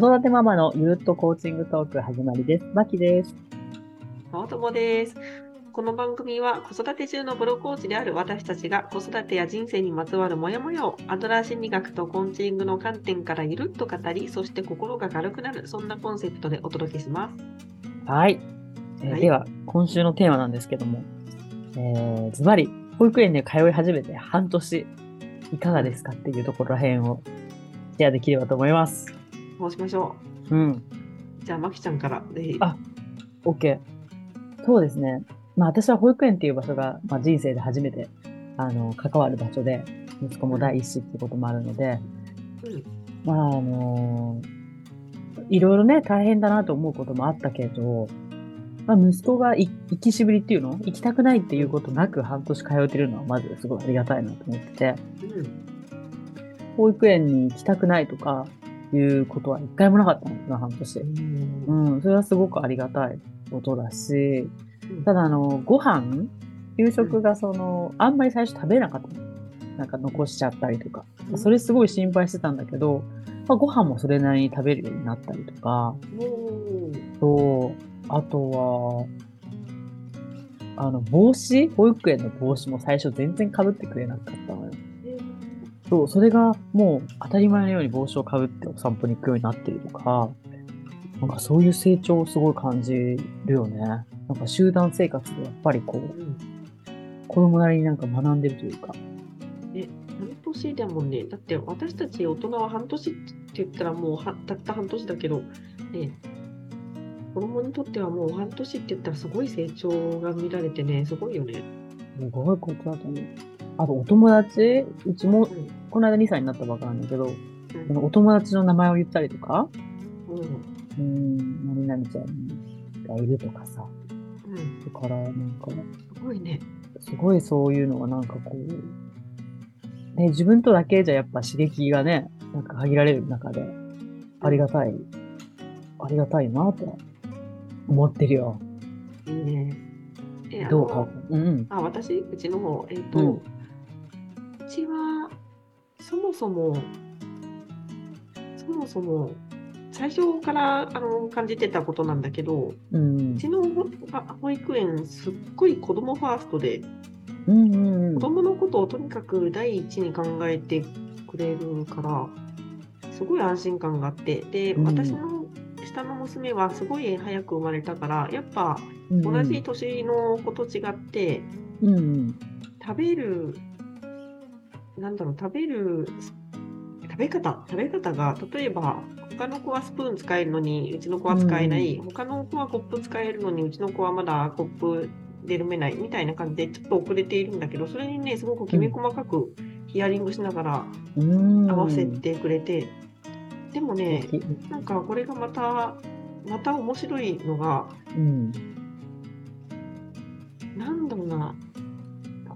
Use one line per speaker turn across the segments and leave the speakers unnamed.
育てママのゆるっとコーチングトーク始まりです。まきです。
青友です。この番組は子育て中のプロコーチである私たちが子育てや人生にまつわるモヤモヤをアドラー心理学とコーチングの観点からゆるっと語り、そして心が軽くなる、そんなコンセプトでお届けします。
はい。えー
はい
では、今週のテーマなんですけども、えー、ズバリ、保育園で通い始めて半年、いかがですかっていうところら辺をシェアできればと思います。
そうしましょ
うん。
う。じゃあ、まきちゃんからぜひ。
あ OK。そうですね。まあ私は保育園っていう場所が、まあ、人生で初めて、あの、関わる場所で、息子も第一子ってこともあるので、
うん
まああのいろいろね、大変だなと思うこともあったけど、まあ、息子がい行きしぶりっていうの？行きたくないっていうことなく半年通えてるのはまずすごいありがたいなと思ってて、
うん
保育園に行きたくないとかいうことは一回もなかったの、この半年。
うん
うん、それはすごくありがたいことだし、
うん
ただあの、ご飯給食がその、あんまり最初食べれなかったの。なんか残しちゃったりとか。
うん
それすごい心配してたんだけど、まあ、ご飯もそれなりに食べるようになったりとか、と、あとは、あの、帽子？保育園の帽子も最初全然被ってくれなかったのよ。そう、それがもう当たり前のように帽子をかぶってお散歩に行くようになってるとか、なんかそういう成長をすごい感じるよね。なんか集団生活でやっぱりこう、
うん
子供なりになんか学んでるというか。
半年だもんね。だって私たち大人は半年って言ったらもうはたった半年だけど、ね、子供にとってはもう半年って言ったらすごい成長が見られてね、すごいよね。
すごいことだと思う。あとお友達、うちも
うん
この間2歳になったばっかなんだけど、
うん
お友達の名前を言ったりとか、
うん
うーん、何々ちゃんがいるとかさ。
うん、
だから、なんか、
すごいね。
すごいそういうのがなんかこう、ね、自分とだけじゃやっぱ刺激がね、なんか限られる中で、ありがたい、ありがたいなとは思ってるよ。
いいね。え
どうか？うんうん。
あ、私、うちの方、えっ、と、
う
うんちは、そもそも、そもそも、最初からあの感じてたことなんだけど、
うん。
うちの保保育園、すっごい子供ファーストで、
うんうんうん。
子供のことをとにかく第一に考えてくれるから、すごい安心感があって、で、
うん。
私の下の娘はすごい早く生まれたから、やっぱ
うん。
同じ年の子と違って、
うんうん。
食べる、なんだろう、食べる、食べ方、食べ方が、例えば、他の子はスプーン使えるのに、うちの子は使えない、他の子はコップ使えるのに、うちの子はまだコップで飲めない。みたいな感じで、ちょっと遅れているんだけど、それにね、すごくきめ細かくヒアリングしながら
うん。
合わせてくれて、でもね、
うん
なんかこれがまた、また面白いのが、
うん。
なんだろうな、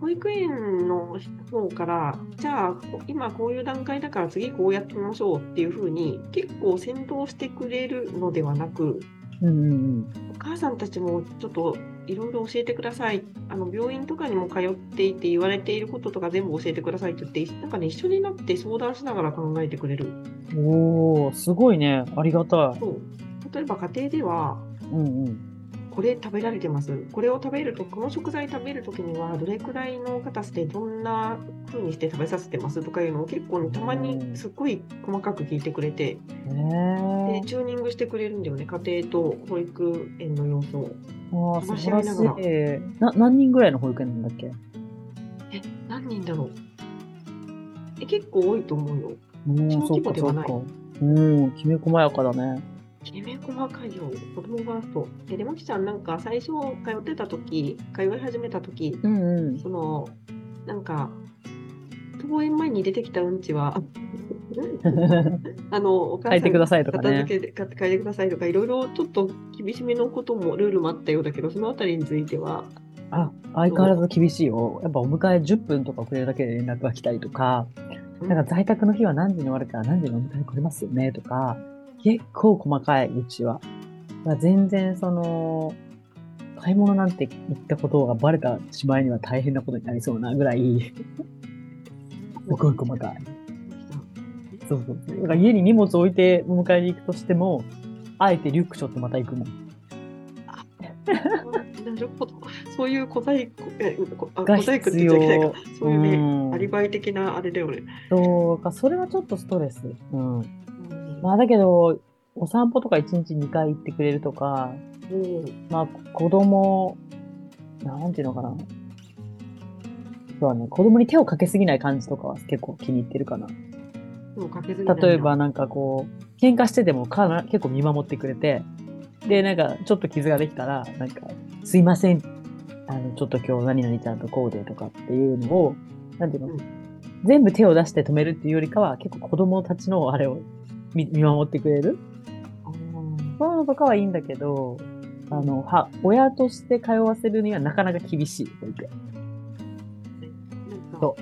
保育園の方から、じゃあ、こ今こういう段階だから次こうやってみましょうっていうふうに、結構先導してくれるのではなく、
うんうん
お母さんたちもちょっといろいろ教えてください。あの病院とかにも通っていて言われていることとか全部教えてくださいって言って、なんかね、一緒になって相談しながら考えてくれる。
うんおー、すごいね。ありがたい。
そう例えば家庭では、
うんうん
これ食べられてます。これを食べると、この食材食べるときには、どれくらいの硬さでどんな風にして食べさせてますとかいうのを結構ね、たまにすっごい細かく聞いてくれて、
ね
で、チューニングしてくれるんだよね。家庭と保育園の様子を。話し合いながら
い。な、何人ぐらいの保育園なんだっけ？
え、何人だろうえ、結構多いと思うよ。
うん、
小規模ではない。
うん、きめ細やかだね。
きめ細かいよ。子供ファースト。え、で、まきちゃんなんか最初通ってた時、通い始めた時、
うんうん。
その、なんか、登園前に出てきたうんちは、あの、お母さん
書いてくださいとかね。
いてくださいとか、いろいろちょっと厳しめのことも、ルールもあったようだけど、そのあたりについては、
あ、相変わらず厳しいよ。やっぱお迎え10分とか遅れるだけで連絡が来たりとか、
うん
なんか在宅の日は何時に終わるから何時にお迎え来れますよねとか、結構細かい、うちは。全然その、買い物なんて言ったことがバレたしまいには大変なことになりそうなぐらい、すごい細かい。そうそう。だから家に荷物置いて迎えに行くとしても、あえてリュック背負ってまた行くもん。
なるほど。そういう小細工、小細工って言っちゃいけないか
必。
そういうね、
うん
アリバイ的なあれだよね。
そうか、それはちょっとストレス。うん。
うん
まあだけど、お散歩とか1日2回行ってくれるとか、
うん。
まあ子供、なんていうのかな。そうだね、子供に手をかけすぎない感じとかは結構気に入ってるかな。
でもかけずにないな
例えば、なんかこう、喧嘩しててもかな結構見守ってくれて、で、なんかちょっと傷ができたら、なんか、すいません、あの、ちょっと今日何々ちゃんとこうでとかっていうのを、なんていうの、
うん。
全部手を出して止めるっていうよりかは、結構子供たちのあれを見見守ってくれる？そういうのとかはいいんだけど、あの、は、親として通わせるにはなかなか厳しい、保育園そ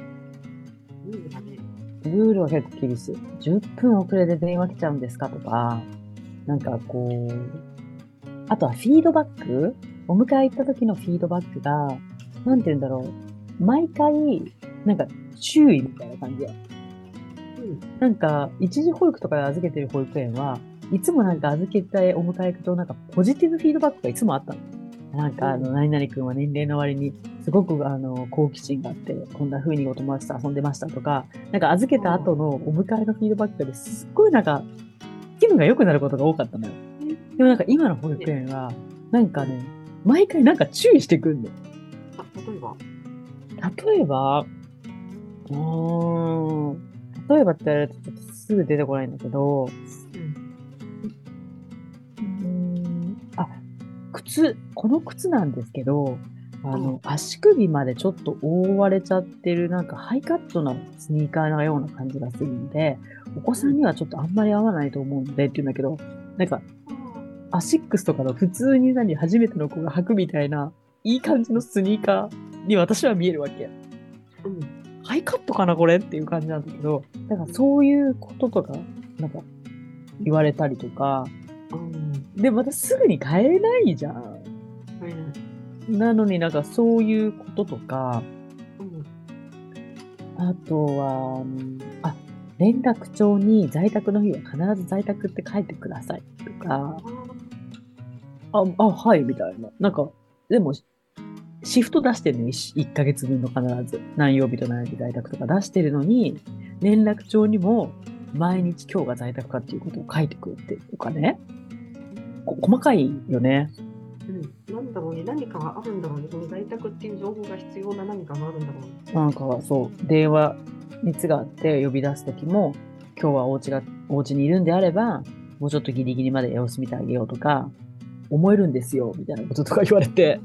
ルールがね、
ルールは結構厳しい。10分遅れで電話来ちゃうんですかとか、なんかこう、あとはフィードバック？お迎え行った時のフィードバックが、なんて言うんだろう。毎回、なんか注意みたいな感じや。
うん。
なんか、一時保育とかで預けてる保育園は、いつもなんか預けてお迎え行くと、なんかポジティブフィードバックがいつもあったの。なんか、あの、
うん。
何々君は年齢の割に、すごく、あの、好奇心があって、こんな風にお友達と遊んでましたとか、なんか預けた後のお迎えのフィードバックですっごいなんか、気分が良くなることが多かったのよ。でもなんか今の保育園は、なんかね、毎回なんか注意してくんの。
あ例えば、
例えば、うー。ん、例えばって言われるとすぐ出てこないんだけど、うーん、あ、靴、この靴なんですけど、あの、足首までちょっと覆われちゃってる、なんかハイカットなスニーカーのような感じがするので、お子さんにはちょっとあんまり合わないと思うのでって言うんだけど、なんか、アシックスとかの普通に何、初めての子が履くみたいな、いい感じのスニーカーに私は見えるわけ。
うん、
ハイカットかなこれっていう感じなんだけど、だからそういうこととか、なんか、言われたりとか、
うん、
で、またすぐに変えないじゃん。
はいはい。
なのになんかそういうこととか、
うん。
あとは、うんあ、連絡帳に在宅の日は必ず在宅って書いてくださいとか、あ、あ、はい、みたいな。なんか、でも、シフト出してるの 1, 1ヶ月分の必ず。何曜日と何曜日在宅とか出してるのに、連絡帳にも毎日今日が在宅かっていうことを書いてくれてるとかね。こ細かいよね。
うん、なんだろうね、何かがあるんだろうね、その在宅っていう情報が必要な何かがあるんだろうね。
なんかそう、電話、熱があって呼び出すときも、今日はお家が、お家にいるんであれば、もうちょっとギリギリまで様子見てあげようとか、思えるんですよ、みたいなこととか言われて。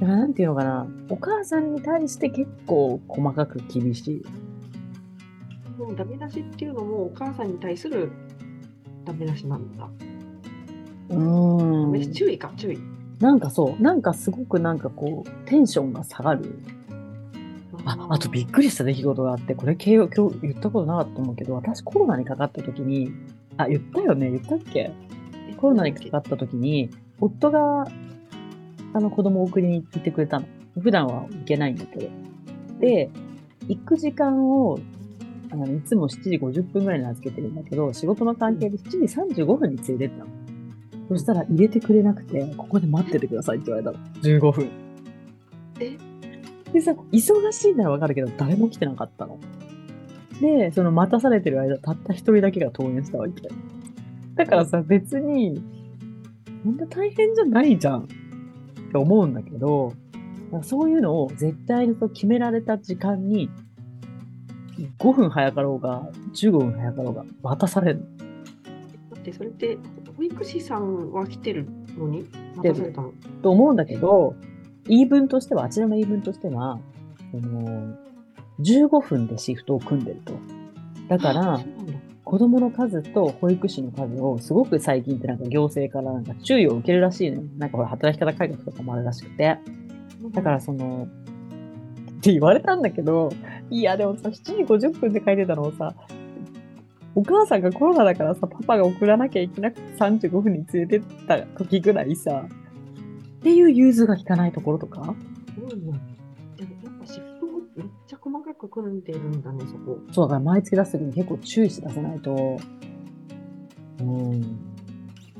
だからなんていうのかな、お母さんに対して結構細かく厳しい。
もうダメ出しっていうのもお母さんに対するダメ出しなんだ。
うん
注意か、注意。
なんかそう、なんかすごくなんかこう、テンションが下がる。あ、あとびっくりした出来事があって、これ今日言ったことなかったと思うけど、私コロナにかかった時に、あ、言ったよね言ったっけ？
え
コロナにかかった時に、夫が、あの子供を送りに行ってくれたの。普段は行けないんだけど。で、行く時間を、あの、いつも7時50分ぐらいに預けてるんだけど、仕事の関係で7時35分に連れてったの。そしたら入れてくれなくて、ここで待っててくださいって言われたの。15分。
え？
でさ、忙しいならわかるけど、誰も来てなかったの。で、その待たされてる間、たった一人だけが登園したわけ。だからさ、別に、そんな大変じゃないじゃんって思うんだけど、なんかそういうのを絶対に決められた時間に、5分早かろうが、15分早かろうが、渡される。
だってそれって保育士さんは来てるのに
来てる
待たされたの
と思うんだけど、言い分としては、あちらの言い分としては、その、15分でシフトを組んでると。だから子供の数と保育士の数をすごく最近ってなんか行政からなんか注意を受けるらしいのよ。なんかほら働き方改革とかもあるらしくて。だからその、って言われたんだけど、いやでもさ、7時50分で書いてたのをさ、お母さんがコロナだからさ、パパが送らなきゃいけなくて35分に連れてった時ぐらいさ、っていう融通が効かないところとか、
く組んでるんだね、そこ。
そう、だから毎月出すときに結構注意して出さないと、うん。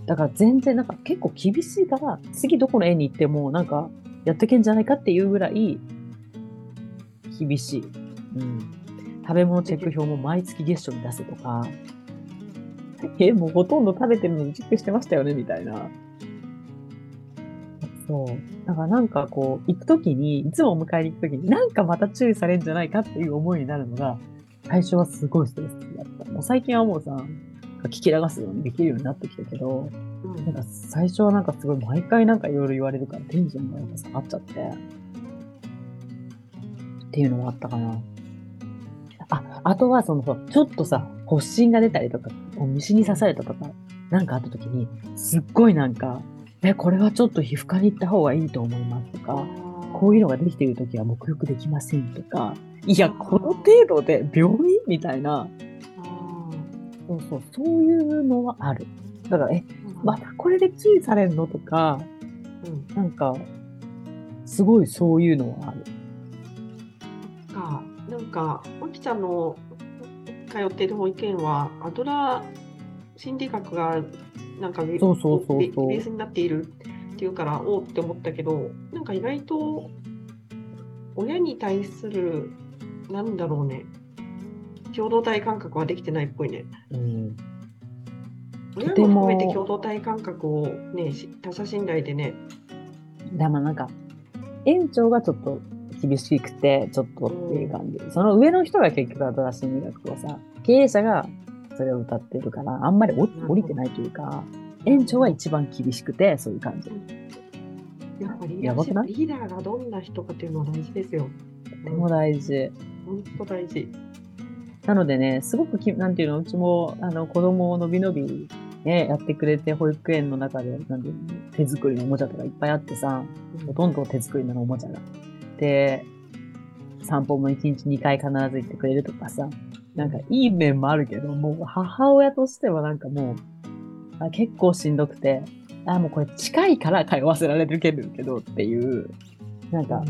だから全然なんか結構厳しいから、次どこの園に行ってもなんかやってけんじゃないかっていうぐらい厳しい。うん。食べ物チェック表も毎月月初に出せとか、え、もうほとんど食べてるのにチェックしてましたよねみたいな。そう。だからなんかこう、行くときに、いつもお迎えに行くときに、なんかまた注意されるんじゃないかっていう思いになるのが、最初はすごいストレスだった。もう最近はもうさ、聞き流すようにできるようになってきたけど、
うん
なんか最初はなんかすごい毎回なんかいろいろ言われるからテンションがやっぱ下がっちゃって。っていうのもあったかな。あ、あとはその、ちょっとさ、発疹が出たりとか、こう虫に刺されたとか、なんかあった時に、すっごいなんか、え、これはちょっと皮膚科に行った方がいいと思いますとか、こういうのができている時は沐浴できませんとか、いや、この程度で病院みたいな、
あ
そうそう、そういうのはある。だから、え、
ー
またこれで注意されるのとか、
うん
なんか、すごいそういうのはある。
か、なんか、まきちゃんの通っている保育園は、アドラー心理学が、なんかベ、
そうそうそうそう
ベベースになっているっていうから、おうって思ったけど、なんか意外と、親に対する、なんだろうね、共同体感覚はできてないっぽいね。
うん。
親
も
も含めて共同体感覚をね、し他者信頼でね、
でもなんか、園長がちょっと厳しくて、ちょっとっていう感じ。その上の人が結局アドラー心理学をさ、経営者がそれを歌ってるから、あんまり降降りてないというか、園長は一番厳しくて、そういう感じ。
やっぱりリーダーがどんな人かっていうのは大事ですよ。
とても大事。
本当大事。
なのでね、すごくき、なんていうの、うちも、あの、子供をのびのび、ね、やってくれて、保育園の中で、なんていうの、手作りのおもちゃとかいっぱいあってさ、ほとんど手作りのおもちゃが。で、散歩も1日2回必ず行ってくれるとかさ、なんかいい面もあるけど、もう母親としてはなんかもう、あ結構しんどくて、あ、もうこれ近いから通わせられるけどっていう、なんか、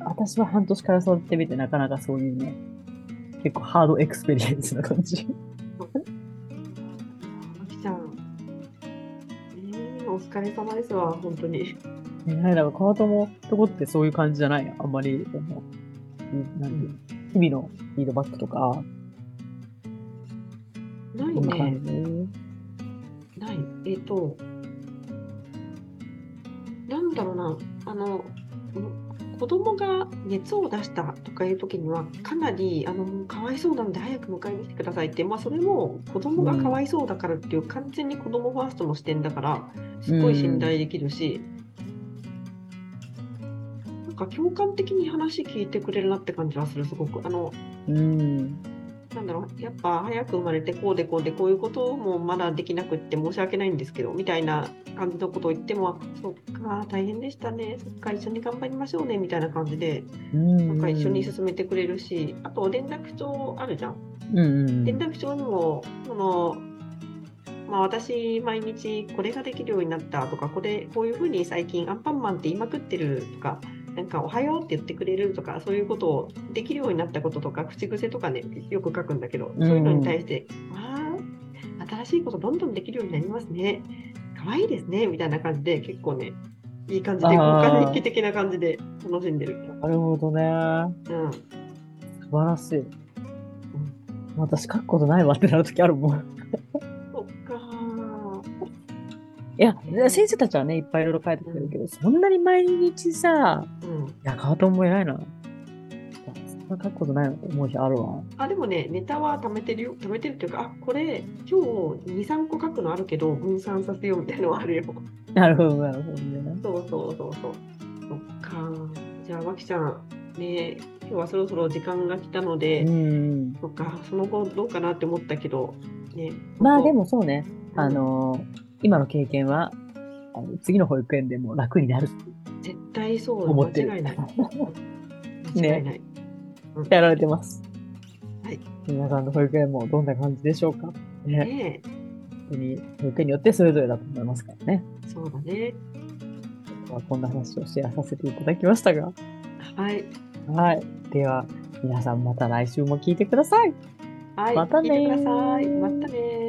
私は半年からそうやってみてなかなかそういうね、結構 hard experience な感じ。
あきちゃん、えー、お疲れ様ですわ、本当に。
ね、なんか川友とこってそういう感じじゃない？あんまり、その、いなんていうの日々のフィードバックとか、
ないね。
じ？
ない。えっ、と、なんだろうな、あの、子供が熱を出したとかいう時には、かなり、あの、かわいそうなので早く迎えに来てくださいって、まあ、それも子供がかわいそうだからっていう、完全に子供ファーストの視点だから、すごい信頼できるし、なんか共感的に話聞いてくれるなって感じはする、すごく。あの、
うん。
なんだろう、やっぱ早く生まれてこうでこうでこういうこともまだできなくって申し訳ないんですけど、みたいな感じのことを言っても、そっか、大変でしたね、そっか、一緒に頑張りましょうね、みたいな感じで、
うん。
なんか一緒に進めてくれるし、あと連絡帳あるじゃん。連絡帳にも、その、まあ、私、毎日これができるようになったとか、これ、こういうふうに最近アンパンマンって言いまくってるとか、なんかおはようって言ってくれるとか、そういうことをできるようになったこととか、口癖とかね、よく書くんだけど、そういうのに対して、わあ、新しいことどんどんできるようになりますね。可愛いですね、みたいな感じで、結構ね、いい感じで、交換日記的な感じで楽しんでる。
なるほどね。
うん。
素晴らしい。私書くことないわってなるときあるもん。いや、先生たちはね、いっぱいいろいろ書いてくれるけど、そんなに毎日さ、
ー。うん。
いや、川友も偉いな。そんな書くことない思う日あるわ。
あ、でもね、ネタは貯めてるよ。貯めてるっていうか、あ、これ、今日2、3個書くのあるけど、分散させようみたいなのはあるよ。
なるほど、なるほどね。
そうそうそうそう。そっか。じゃあ、まきちゃん、ね、今日はそろそろ時間が来たので、
うん。
そっか、その後どうかなって思ったけど、ね。
まあで
も、
もそうね、あのー今の経験は、あの次の保育園でも楽になる
絶対そう、
思ってる。
間違いない。間違いない。
やられてます。
はい。
皆さんの保育園もどんな感じでしょうか？ね。
ね
本当に保育園によってそれぞれだと思いますからね。
そうだね。
今日はこんな話をシェアさせていただきましたが。
はい。
はい。では、皆さんまた来週も聞いてください。
はい、
またねー
聞いてください。またねー